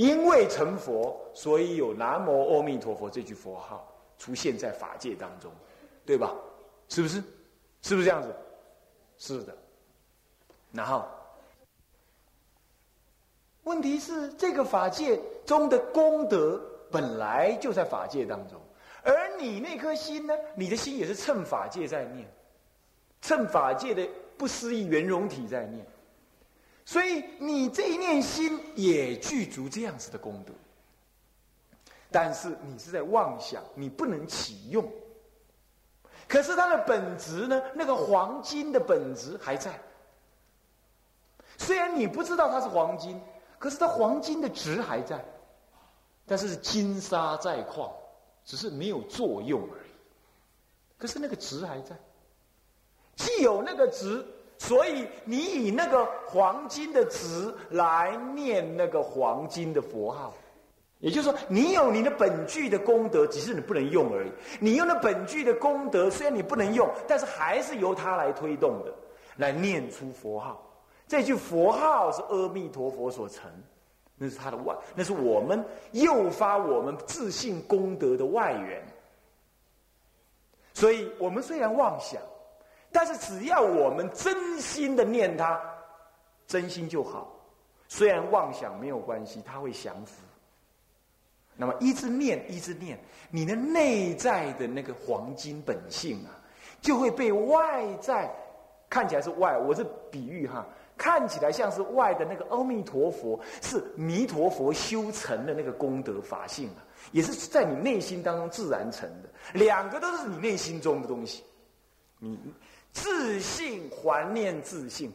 因为成佛，所以有南无阿弥陀佛这句佛号出现在法界当中，对吧？是不是？是不是这样子？是的。然后，问题是这个法界中的功德本来就在法界当中，而你那颗心呢？你的心也是趁法界在念，趁法界的不思议圆融体在念。所以你这一念心也具足这样子的功德，但是你是在妄想，你不能启用。可是它的本质呢？那个黄金的本质还在。虽然你不知道它是黄金，可是它黄金的值还在。但是金沙在矿，只是没有作用而已。可是那个值还在，既有那个值。所以你以那个黄金的值来念那个黄金的佛号，也就是说，你有你的本具的功德，只是你不能用而已。你用的本具的功德，虽然你不能用，但是还是由它来推动的，来念出佛号。这句佛号是阿弥陀佛所成，那是他的外，那是我们诱发我们自信功德的外援。所以我们虽然妄想。但是只要我们真心的念他，真心就好。虽然妄想没有关系，他会降服。那么一直念，一直念，你的内在的那个黄金本性啊，就会被外在看起来是外，我是比喻哈，看起来像是外的那个阿弥陀佛，是弥陀佛修成的那个功德法性啊，也是在你内心当中自然成的。两个都是你内心中的东西，你。自信还念自信，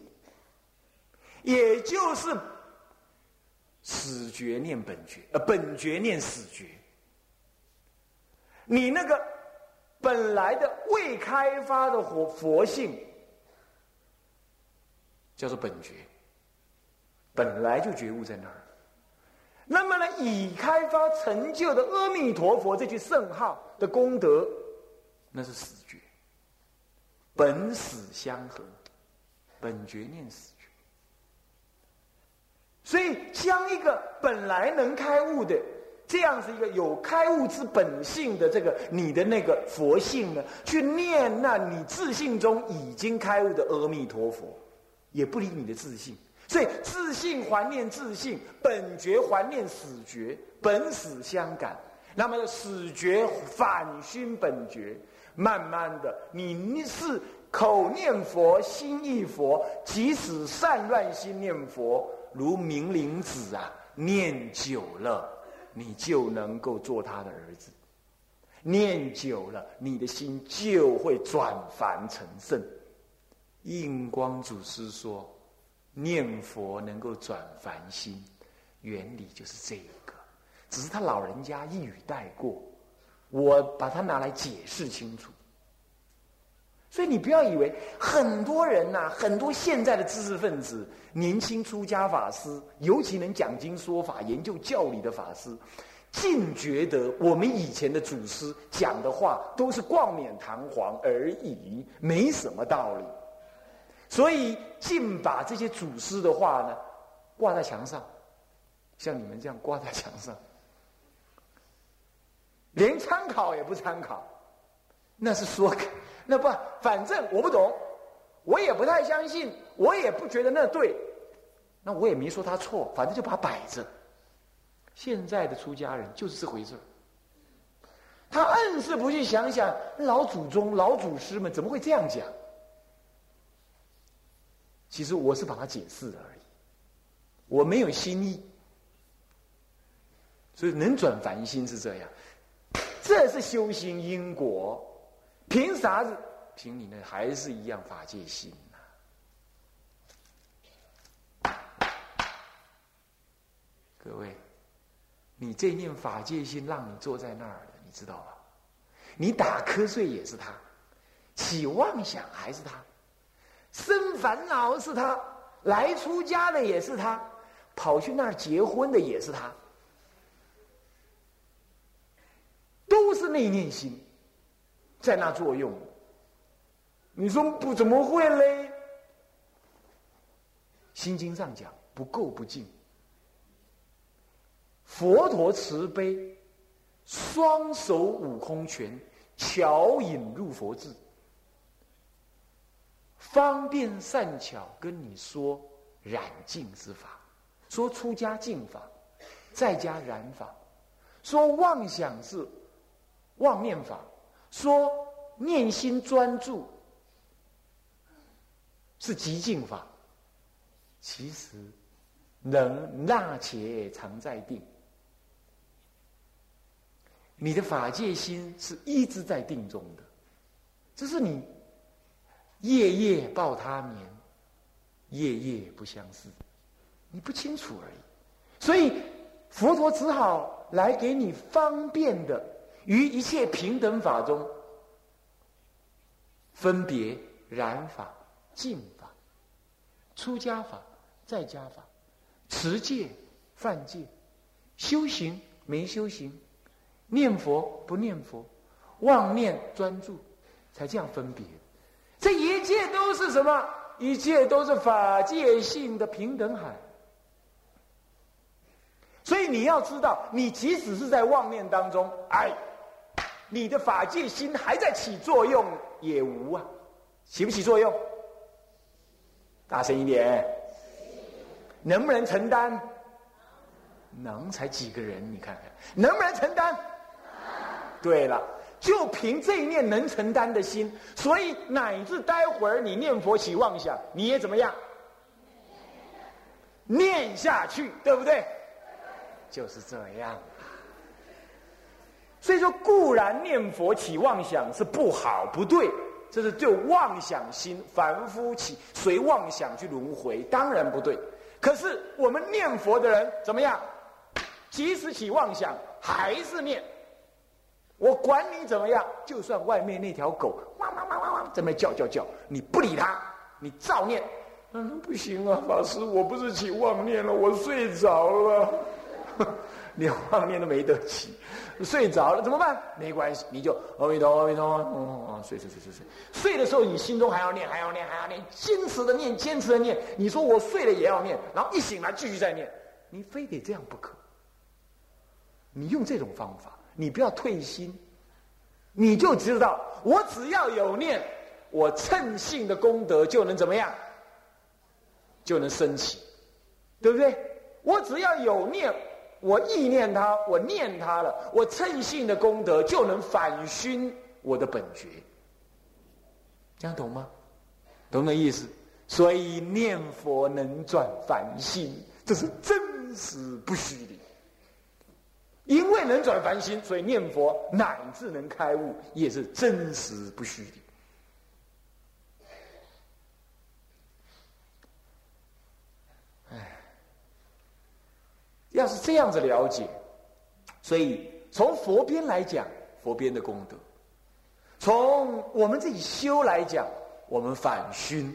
也就是死觉念本觉，呃，本觉念死觉。你那个本来的未开发的佛佛性，叫做本觉，本来就觉悟在那儿。那么呢，已开发成就的阿弥陀佛这句圣号的功德，那是死觉。本死相合，本觉念死觉。所以，将一个本来能开悟的这样子一个有开悟之本性的这个你的那个佛性呢，去念那你自信中已经开悟的阿弥陀佛，也不离你的自信。所以，自信还念自信，本觉还念死觉，本死相感。那么，死觉反熏本觉。慢慢的，你是口念佛，心忆佛，即使善乱心念佛，如明灵子啊，念久了，你就能够做他的儿子。念久了，你的心就会转凡成圣。印光祖师说，念佛能够转凡心，原理就是这个，只是他老人家一语带过。我把它拿来解释清楚，所以你不要以为很多人呐，很多现在的知识分子、年轻出家法师，尤其能讲经说法、研究教理的法师，尽觉得我们以前的祖师讲的话都是冠冕堂皇而已，没什么道理，所以尽把这些祖师的话呢挂在墙上，像你们这样挂在墙上。连参考也不参考，那是说，那不，反正我不懂，我也不太相信，我也不觉得那对，那我也没说他错，反正就把它摆着。现在的出家人就是这回事他硬是不去想想老祖宗、老祖师们怎么会这样讲。其实我是把它解释而已，我没有心意，所以能转凡心是这样。这是修行因果，凭啥子？凭你那还是一样法界心呐！各位，你这念法界心让你坐在那儿的，你知道吧？你打瞌睡也是他，起妄想还是他，生烦恼是他，来出家的也是他，跑去那儿结婚的也是他。都是内念心在那作用。你说不怎么会嘞？心经上讲不垢不净，佛陀慈悲，双手悟空拳，巧引入佛智，方便善巧跟你说染净之法，说出家净法，在家染法，说妄想是妄念法，说念心专注是极净法。其实，能纳且常在定。你的法界心是一直在定中的，这是你夜夜抱他眠，夜夜不相思，你不清楚而已。所以佛陀只好来给你方便的，于一切平等法中分别染法、净法、出家法、在家法、持戒、犯戒、修行没修行。念佛不念佛，妄念专注，才这样分别。这一切都是什么？一切都是法界性的平等海。所以你要知道，你即使是在妄念当中，哎，你的法界心还在起作用，也无啊，起不起作用？大声一点，能不能承担？能才几个人？你看看，能不能承担？对了，就凭这一念能承担的心，所以乃至待会儿你念佛起妄想，你也怎么样？念下去，对不对？就是这样。所以说，固然念佛起妄想是不好不对，这是就妄想心凡夫起随妄想去轮回，当然不对。可是我们念佛的人怎么样？即使起妄想，还是念。我管你怎么样，就算外面那条狗汪汪汪汪汪在那叫叫叫，你不理它，你照念。嗯，不行啊，法师，我不是起妄念了，我睡着了，连画面都没得起，睡着了怎么办？没关系，你就阿弥陀佛，阿弥陀佛，哦，睡睡睡睡睡。睡的时候你心中还要念，还要念，还要念，坚持的念，坚持的念。你说我睡了也要念，然后一醒来继续再念，你非得这样不可。你用这种方法。你不要退心，你就知道，我只要有念，我称性的功德就能怎么样，就能升起，对不对？我只要有念，我意念他，我念他了，我称性的功德就能反熏我的本觉，这样懂吗？懂那意思？所以念佛能转凡心，这是真实不虚的。因为能转凡心，所以念佛乃至能开悟，也是真实不虚的。要是这样子了解，所以从佛边来讲，佛边的功德；从我们自己修来讲，我们反熏，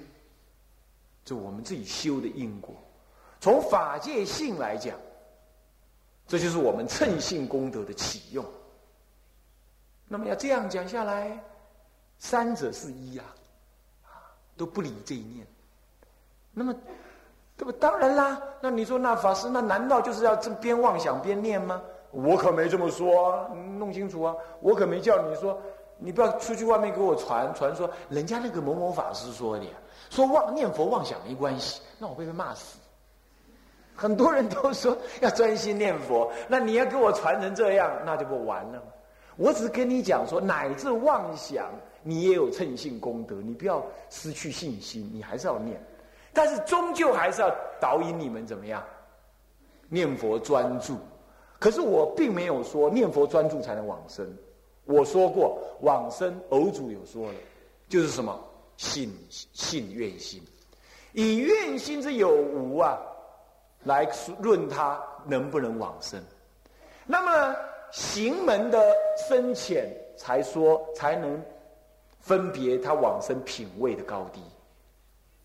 就我们自己修的因果；从法界性来讲。这就是我们称性功德的启用。那么要这样讲下来，三者是一呀，啊，都不理这一念。那么，对不？当然啦。那你说，那法师，那难道就是要这边妄想边念吗？我可没这么说啊，弄清楚啊。我可没叫你说，你不要出去外面给我传传说，人家那个某某法师说的，说妄念佛妄想没关系，那我会被骂死。很多人都说要专心念佛，那你要给我传成这样，那就不完了。我只是跟你讲说，乃至妄想，你也有称性功德，你不要失去信心，你还是要念。但是终究还是要导引你们怎么样念佛专注。可是我并没有说念佛专注才能往生。我说过往生，偶主有说了，就是什么信信愿心，以愿心之有无啊。来 论他能不能往生，那么行门的深浅，才说才能分别他往生品位的高低。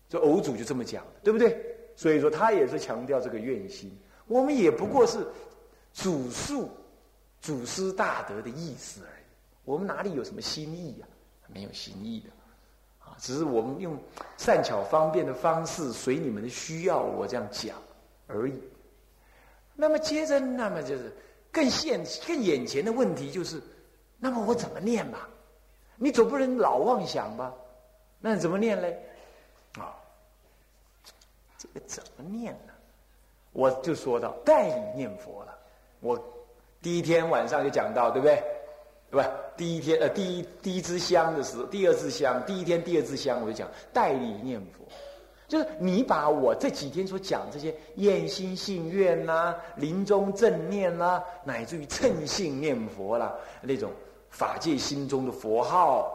这偶主就这么讲对不对？所以说他也是强调这个愿心。我们也不过是主述祖师大德的意思而已。我们哪里有什么心意呀？没有心意的啊，只是我们用善巧方便的方式，随你们的需要，我这样讲。而已。那么接着，那么就是更现、更眼前的问题就是，那么我怎么念吧？你总不能老妄想吧？那怎么念嘞？啊，这个怎么念呢？我就说到代理念佛了。我第一天晚上就讲到，对不对？对吧？第一天呃，第一第一支香的时候，第二支香，第一天第二支香，我就讲代理念佛，就是你把我这几天所讲这些厌心信愿呐、临终正念呐，乃至于称性念佛啦，那种法界心中的佛号，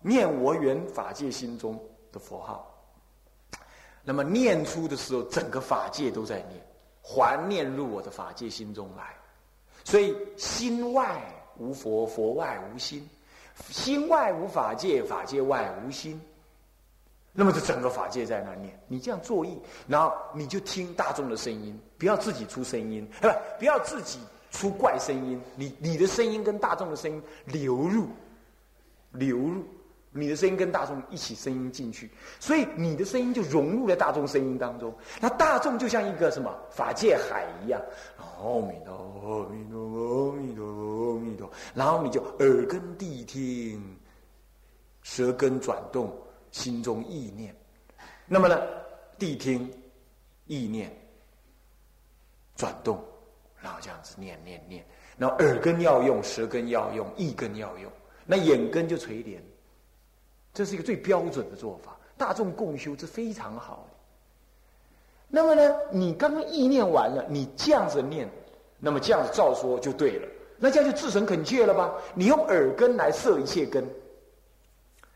念我缘法界心中的佛号，那么念出的时候，整个法界都在念，还念入我的法界心中来，所以心外。无佛，佛外无心；心外无法界，法界外无心。那么，这整个法界在那念，你这样作意，然后你就听大众的声音，不要自己出声音，不，不要自己出怪声音。你你的声音跟大众的声音流入，流入。你的声音跟大众一起声音进去，所以你的声音就融入了大众声音当中。那大众就像一个什么法界海一样，阿弥陀，阿弥陀，阿弥陀，阿弥陀。然后你就耳根谛听，舌根转动，心中意念。那么呢，谛听，意念转动，然后这样子念念念。然后耳根要用，舌根要用，意根要用。那眼根就垂帘。这是一个最标准的做法，大众共修是非常好的。那么呢，你刚刚意念完了，你这样子念，那么这样子照说就对了，那这样就自诚恳切了吧？你用耳根来摄一切根，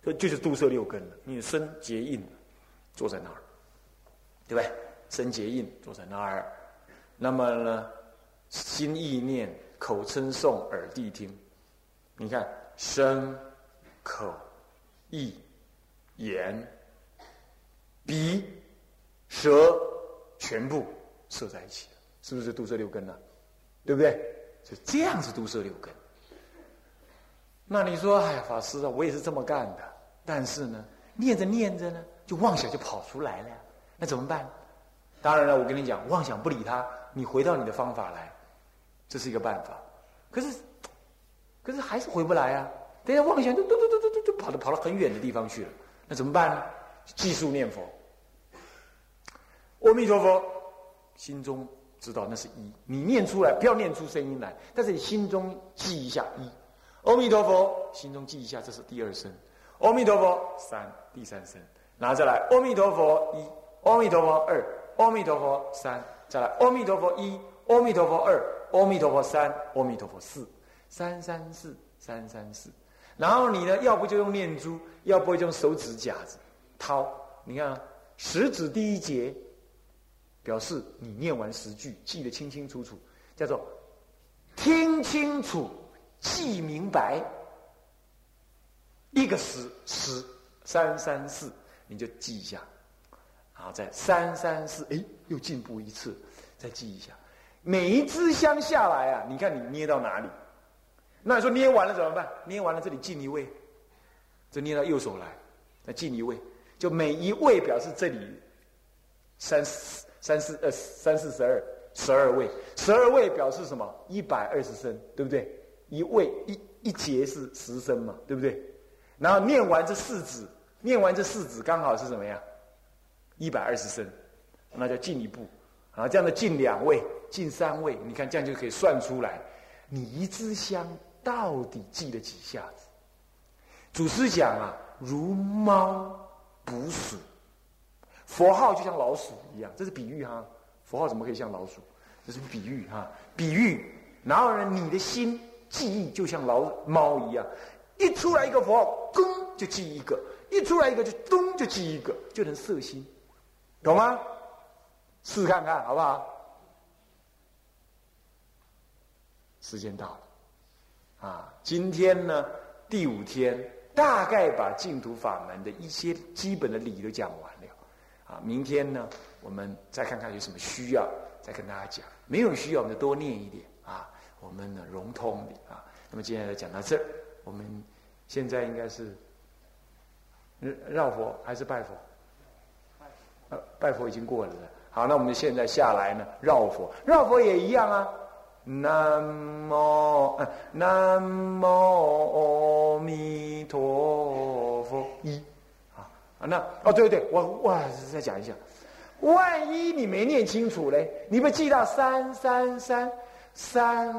这就是度摄六根了。你身结印，坐在那儿，对不对？身结印坐在那儿，那么呢，心意念，口称诵，耳谛听。你看，身口。意、眼、鼻、舌，全部摄在一起，是不是都摄六根呢？对不对？就这样子都摄六根。那你说，哎呀，法师啊，我也是这么干的，但是呢，念着念着呢，就妄想就跑出来了，那怎么办？当然了，我跟你讲，妄想不理他，你回到你的方法来，这是一个办法。可是，可是还是回不来啊。等下妄想就嘟嘟嘟嘟嘟就跑到跑到很远的地方去了，那怎么办呢？记数念佛，阿弥陀佛，心中知道那是一，你念出来不要念出声音来，但是你心中记一下一，阿弥陀佛，心中记一下这是第二声，阿弥陀佛三第三声，拿再来。阿弥陀佛一，阿弥陀佛二，阿弥陀佛三，再来。阿弥陀佛一，阿弥陀佛二，阿弥陀佛三，阿弥陀佛四，三三四三三四。然后你呢？要不就用念珠，要不就用手指夹子掏。你看，食指第一节，表示你念完十句，记得清清楚楚，叫做听清楚，记明白。一个十十三三四，你就记一下。然后再三三四，哎，又进步一次，再记一下。每一支香下来啊，你看你捏到哪里？那你说捏完了怎么办？捏完了这里进一位，就捏到右手来，那进一位，就每一位表示这里三三四呃三四十二十二位，十二位表示什么？一百二十升，对不对？一位一一节是十升嘛，对不对？然后念完这四指，念完这四指刚好是什么呀？一百二十升，那叫进一步，啊，这样的进两位，进三位，你看这样就可以算出来，你一支香。到底记了几下子？祖师讲啊，如猫捕鼠，佛号就像老鼠一样，这是比喻哈。佛号怎么可以像老鼠？这是比喻哈，比喻。然后呢，你的心记忆就像老猫一样，一出来一个佛号，咚就记一个；一出来一个就咚就记一个，就能摄心，懂吗？试看看好不好？时间到了。啊，今天呢，第五天，大概把净土法门的一些基本的理都讲完了。啊，明天呢，我们再看看有什么需要，再跟大家讲。没有需要，我们就多念一点啊。我们呢，融通的啊。那么接下来讲到这儿，我们现在应该是绕佛还是拜佛？呃，拜佛已经过了。好，那我们现在下来呢，绕佛，绕佛也一样啊。南无南无阿弥陀佛一啊那哦对对，我我再讲一下，万一你没念清楚嘞，你不记到三三三三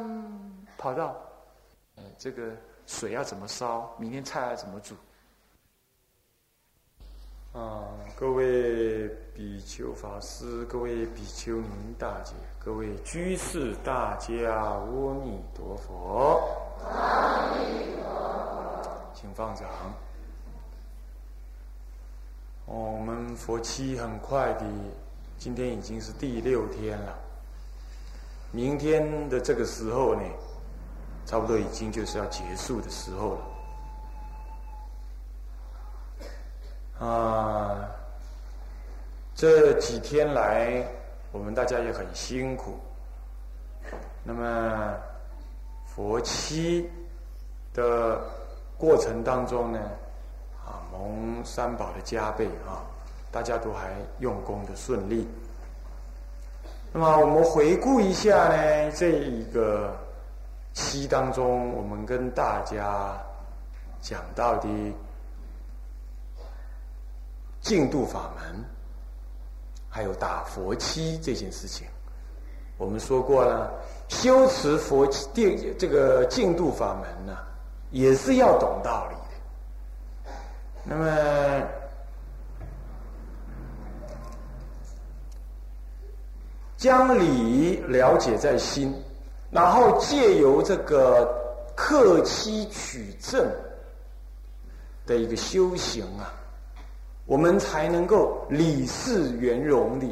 跑到，这个水要怎么烧？明天菜要怎么煮？啊，各位比丘法师，各位比丘尼大姐，各位居士大家，阿弥陀佛！请放掌。我们佛期很快的，今天已经是第六天了。明天的这个时候呢，差不多已经就是要结束的时候了。啊，这几天来，我们大家也很辛苦。那么，佛七的过程当中呢，啊，蒙三宝的加倍啊，大家都还用功的顺利。那么，我们回顾一下呢，这一个期当中，我们跟大家讲到的。净度法门，还有打佛七这件事情，我们说过了。修持佛定这个净度法门呢，也是要懂道理的。那么，将理了解在心，然后借由这个克期取证的一个修行啊。我们才能够理事圆融的，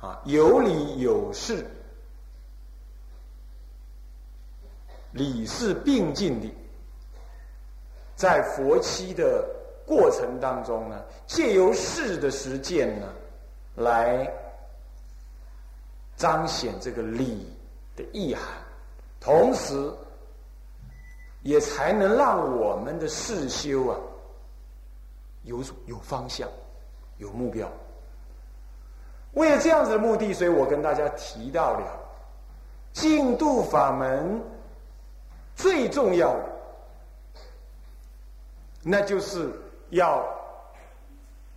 啊，有理有事，理事并进的，在佛期的过程当中呢，借由事的实践呢，来彰显这个理的意涵，同时，也才能让我们的世修啊。有有方向，有目标。为了这样子的目的，所以我跟大家提到了净度法门最重要的，那就是要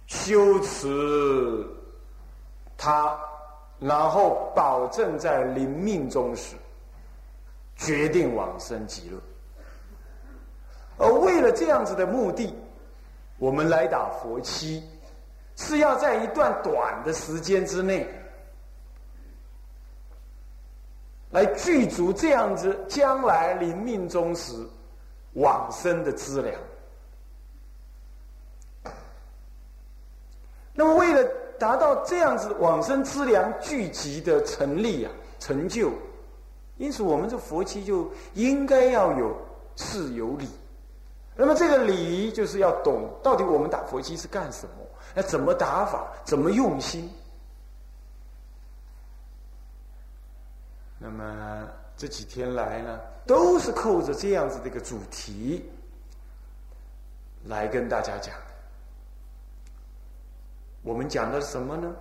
修持它，然后保证在临命终时决定往生极乐。而为了这样子的目的。我们来打佛七，是要在一段短的时间之内，来具足这样子将来临命终时往生的资粮。那么，为了达到这样子往生资粮聚集的成立啊成就，因此我们这佛七就应该要有事有理。那么这个礼仪就是要懂到底我们打佛七是干什么？那怎么打法？怎么用心？那么这几天来呢，都是扣着这样子的一个主题来跟大家讲。我们讲的是什么呢？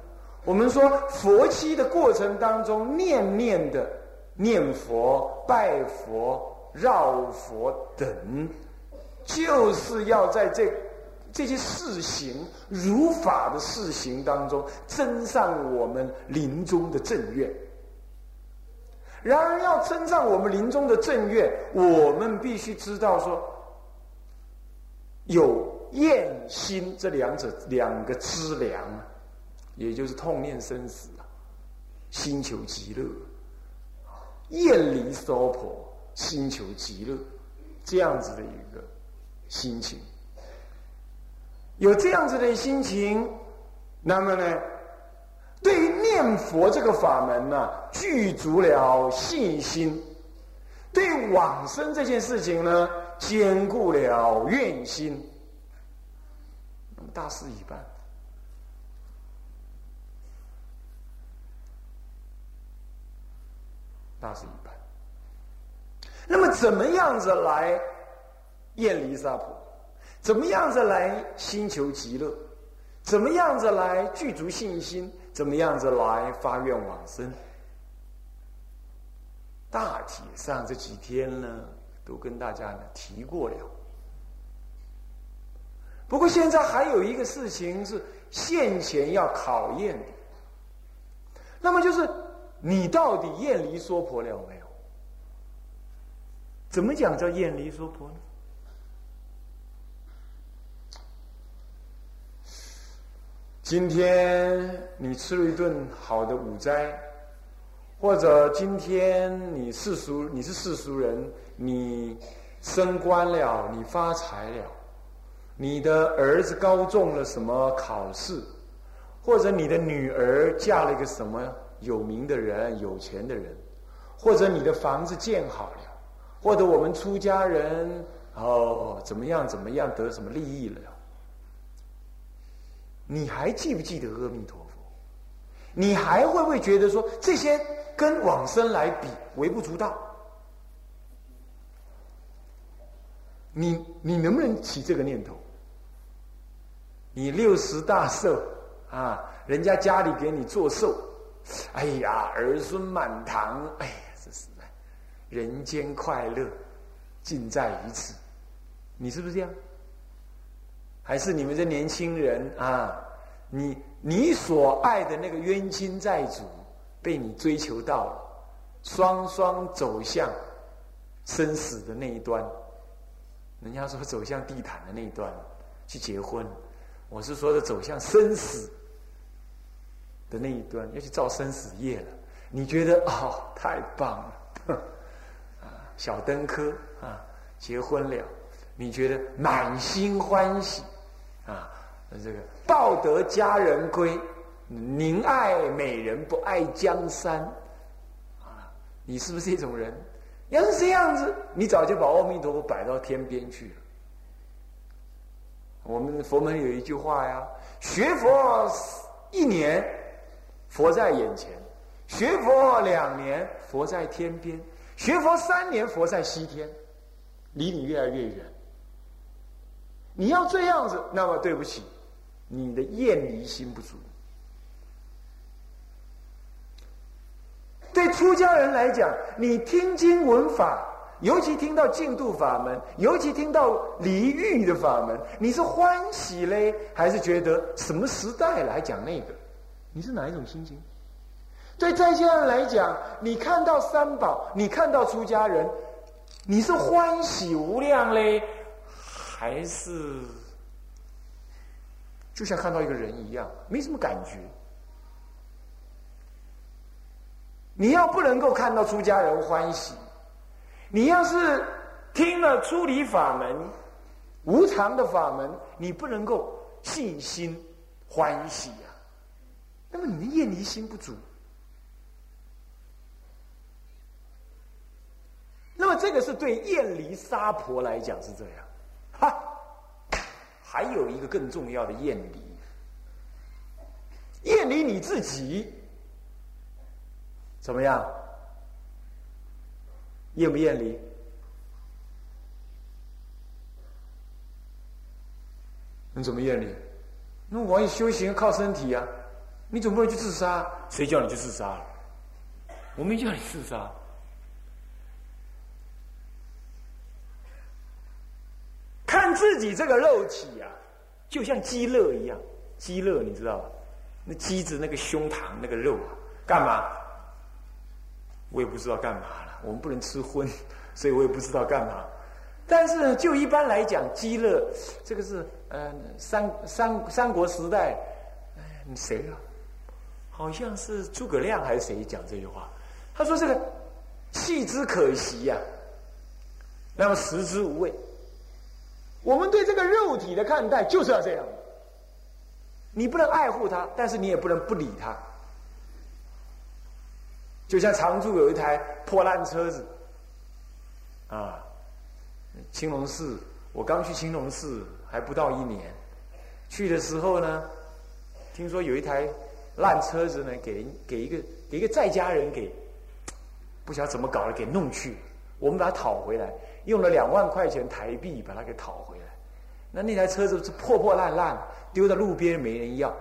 我们说佛七的过程当中，念念的念佛、拜佛、绕佛等。就是要在这这些事行如法的事行当中，增上我们临终的正愿。然而，要增上我们临终的正愿，我们必须知道说，有厌心这两者两个资粮，也就是痛念生死啊，心求极乐，厌离娑婆，心求极乐，这样子的一个。心情有这样子的心情，那么呢，对于念佛这个法门呢，具足了信心；对往生这件事情呢，坚固了愿心。那么大事一办，大事一办。那么怎么样子来？厌离娑婆，怎么样子来心求极乐？怎么样子来具足信心？怎么样子来发愿往生？大体上这几天呢，都跟大家呢提过了。不过现在还有一个事情是现前要考验的，那么就是你到底厌离娑婆了没有？怎么讲叫厌离娑婆呢？今天你吃了一顿好的午斋，或者今天你世俗你是世俗人，你升官了，你发财了。你的儿子高中了什么考试，或者你的女儿嫁了一个什么有名的人、有钱的人，或者你的房子建好了，或者我们出家人哦怎么样怎么样得什么利益了？你还记不记得阿弥陀佛？你还会不会觉得说这些跟往生来比微不足道？你你能不能起这个念头？你六十大寿啊，人家家里给你做寿，哎呀，儿孙满堂，哎呀，这是人间快乐尽在于此。你是不是这样？还是你们这年轻人啊？你你所爱的那个冤亲债主被你追求到了，双双走向生死的那一端。人家说走向地毯的那一端去结婚。我是说的走向生死的那一端，要去造生死业了。你觉得哦，太棒了，啊，小登科啊，结婚了，你觉得满心欢喜啊？这个抱得佳人归，宁爱美人不爱江山啊？你是不是这种人？要是这样子，你早就把阿弥陀佛摆到天边去了。我们佛门有一句话呀：学佛一年，佛在眼前；学佛两年，佛在天边；学佛三年，佛在西天，离你越来越远。你要这样子，那么对不起，你的厌离心不足。对出家人来讲，你听经闻法。尤其听到净土法门，尤其听到离欲的法门，你是欢喜嘞，还是觉得什么时代来讲那个？你是哪一种心情？对在家人来讲，你看到三宝，你看到出家人，你是欢喜无量嘞，还是就像看到一个人一样，没什么感觉？你要不能够看到出家人欢喜。你要是听了出离法门、无常的法门，你不能够信心欢喜呀，那么你的厌离心不足。那么这个是对厌离杀婆来讲是这样，还有一个更重要的厌离，厌离你自己怎么样？厌不厌离？你怎么厌离？那我修行靠身体啊！你总不能去自杀？谁叫你去自杀了？我没叫你自杀。看自己这个肉体啊，就像鸡肋一样。鸡肋你知道吧？那鸡子那个胸膛那个肉啊，干嘛？我也不知道干嘛了。我们不能吃荤，所以我也不知道干嘛。但是就一般来讲，饥乐这个是呃三三三国时代，哎，谁啊？好像是诸葛亮还是谁讲这句话？他说这个弃之可惜呀，那么食之无味。我们对这个肉体的看待就是要这样，你不能爱护它，但是你也不能不理它。就像常住有一台破烂车子，啊，青龙寺，我刚去青龙寺还不到一年，去的时候呢，听说有一台烂车子呢，给给一个给一个在家人给，不晓得怎么搞的给弄去，我们把它讨回来，用了两万块钱台币把它给讨回来，那那台车子是破破烂烂，丢在路边没人要，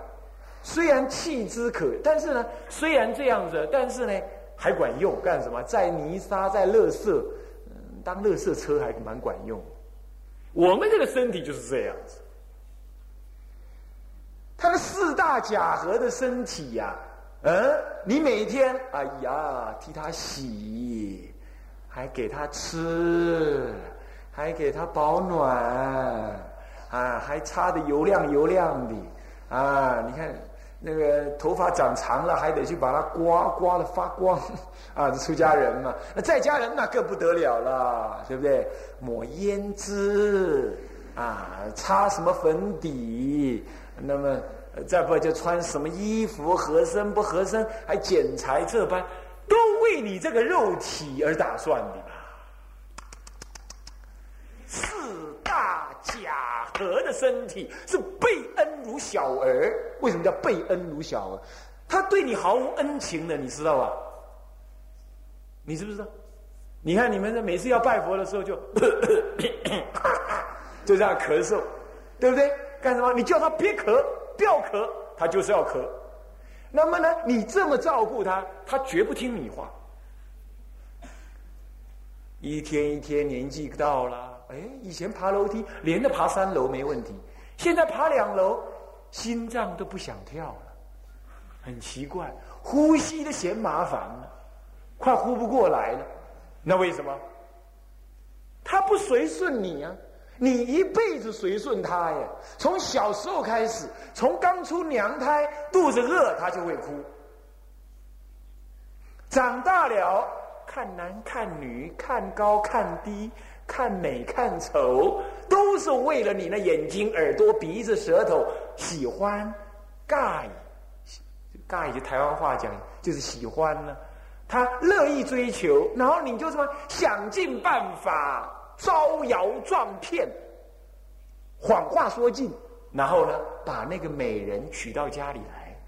虽然弃之可，但是呢，虽然这样子，但是呢，还管用。干什么？在泥沙，在垃圾，当垃圾车还蛮管用。我们这个身体就是这样子。他的四大假合的身体呀，嗯，你每天，哎呀，替他洗，还给他吃，还给他保暖，啊，还擦的油亮油亮的，啊，你看。那个头发长长了，还得去把它刮刮的发光，啊，出家人嘛。那在家人那更不得了了，对不对？抹胭脂，啊，擦什么粉底，那么再不就穿什么衣服合身不合身，还剪裁这般，都为你这个肉体而打算的。四大假合的身体是被恩如小儿，为什么叫被恩如小儿？他对你毫无恩情的，你知道吧？你知不知道？你看你们这每次要拜佛的时候，就 就这样咳嗽，对不对？干什么？你叫他别咳，不要咳，他就是要咳。那么呢，你这么照顾他，他绝不听你话。一天一天，年纪到了。哎，以前爬楼梯连着爬三楼没问题，现在爬两楼，心脏都不想跳了，很奇怪，呼吸都嫌麻烦了，快呼不过来了。那为什么？他不随顺你啊，你一辈子随顺他呀。从小时候开始，从刚出娘胎，肚子饿他就会哭，长大了看男看女，看高看低。看美看丑，都是为了你那眼睛、耳朵、鼻子、舌头喜欢，尬尬意就台湾话讲就是喜欢呢。他乐意追求，然后你就什么想尽办法招摇撞骗，谎话说尽，然后呢把那个美人娶到家里来，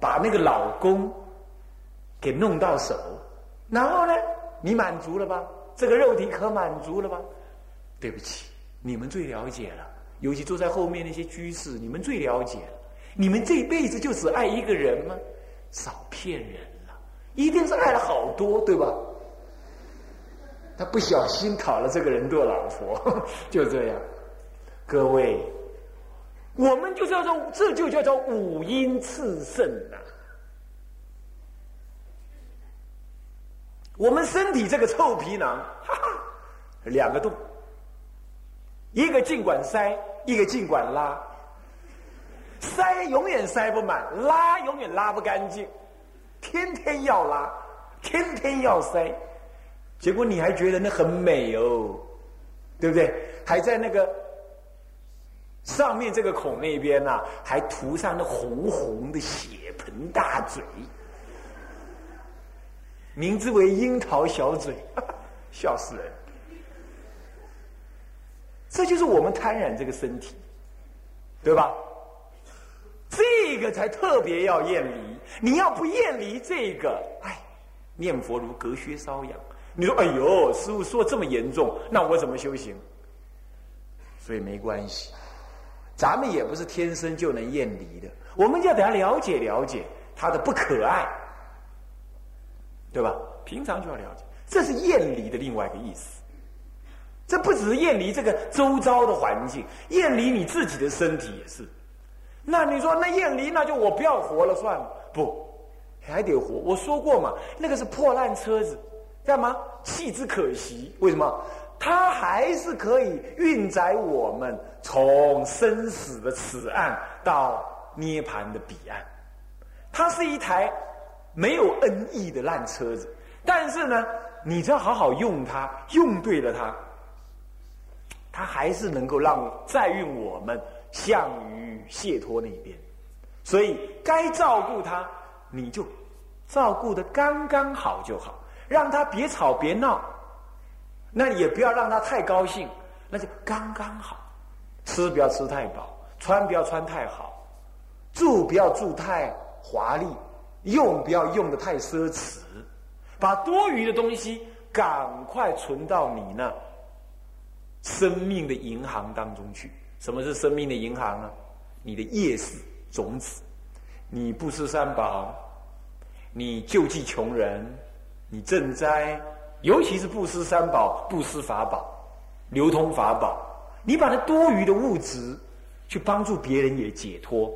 把那个老公给弄到手，然后呢你满足了吧？这个肉体可满足了吧？对不起，你们最了解了。尤其坐在后面那些居士，你们最了解。你们这辈子就只爱一个人吗？少骗人了，一定是爱了好多，对吧？他不小心讨了这个人做老婆，就这样。各位，我们就叫做，这就叫做五阴炽盛呐。我们身体这个臭皮囊，哈哈，两个洞，一个尽管塞，一个尽管拉，塞永远塞不满，拉永远拉不干净，天天要拉，天天要塞，结果你还觉得那很美哦，对不对？还在那个上面这个孔那边呐，还涂上那红红的血盆大嘴。名字为樱桃小嘴，笑死人！这就是我们贪染这个身体，对吧？这个才特别要厌离。你要不厌离这个，哎，念佛如隔靴搔痒。你说：“哎呦，师傅说这么严重，那我怎么修行？”所以没关系，咱们也不是天生就能厌离的，我们要等下了解了解他的不可爱。对吧？平常就要了解，这是厌离的另外一个意思。这不只是厌离这个周遭的环境，厌离你自己的身体也是。那你说，那厌离，那就我不要活了算了？不，还得活。我说过嘛，那个是破烂车子，干嘛弃之可惜？为什么？它还是可以运载我们从生死的此岸到涅盘的彼岸。它是一台。没有恩义的烂车子，但是呢，你只要好好用它，用对了它，它还是能够让载运我们向于解脱那边。所以该照顾它，你就照顾的刚刚好就好，让他别吵别闹，那也不要让他太高兴，那就刚刚好。吃不要吃太饱，穿不要穿太好，住不要住太华丽。用不要用的太奢侈，把多余的东西赶快存到你那生命的银行当中去。什么是生命的银行呢？你的业是种子，你不施三宝，你救济穷人，你赈灾，尤其是布施三宝、布施法宝、流通法宝，你把那多余的物质去帮助别人也解脱，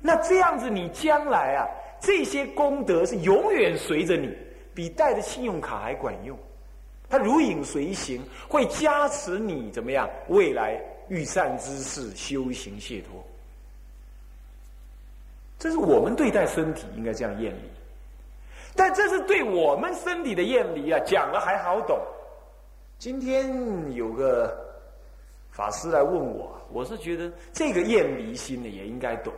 那这样子你将来啊，这些功德是永远随着你，比带着信用卡还管用。它如影随形，会加持你怎么样？未来遇善之事，修行解脱。这是我们对待身体应该这样厌离，但这是对我们身体的厌离啊，讲了还好懂。今天有个法师来问我，我是觉得这个厌离心呢也应该懂。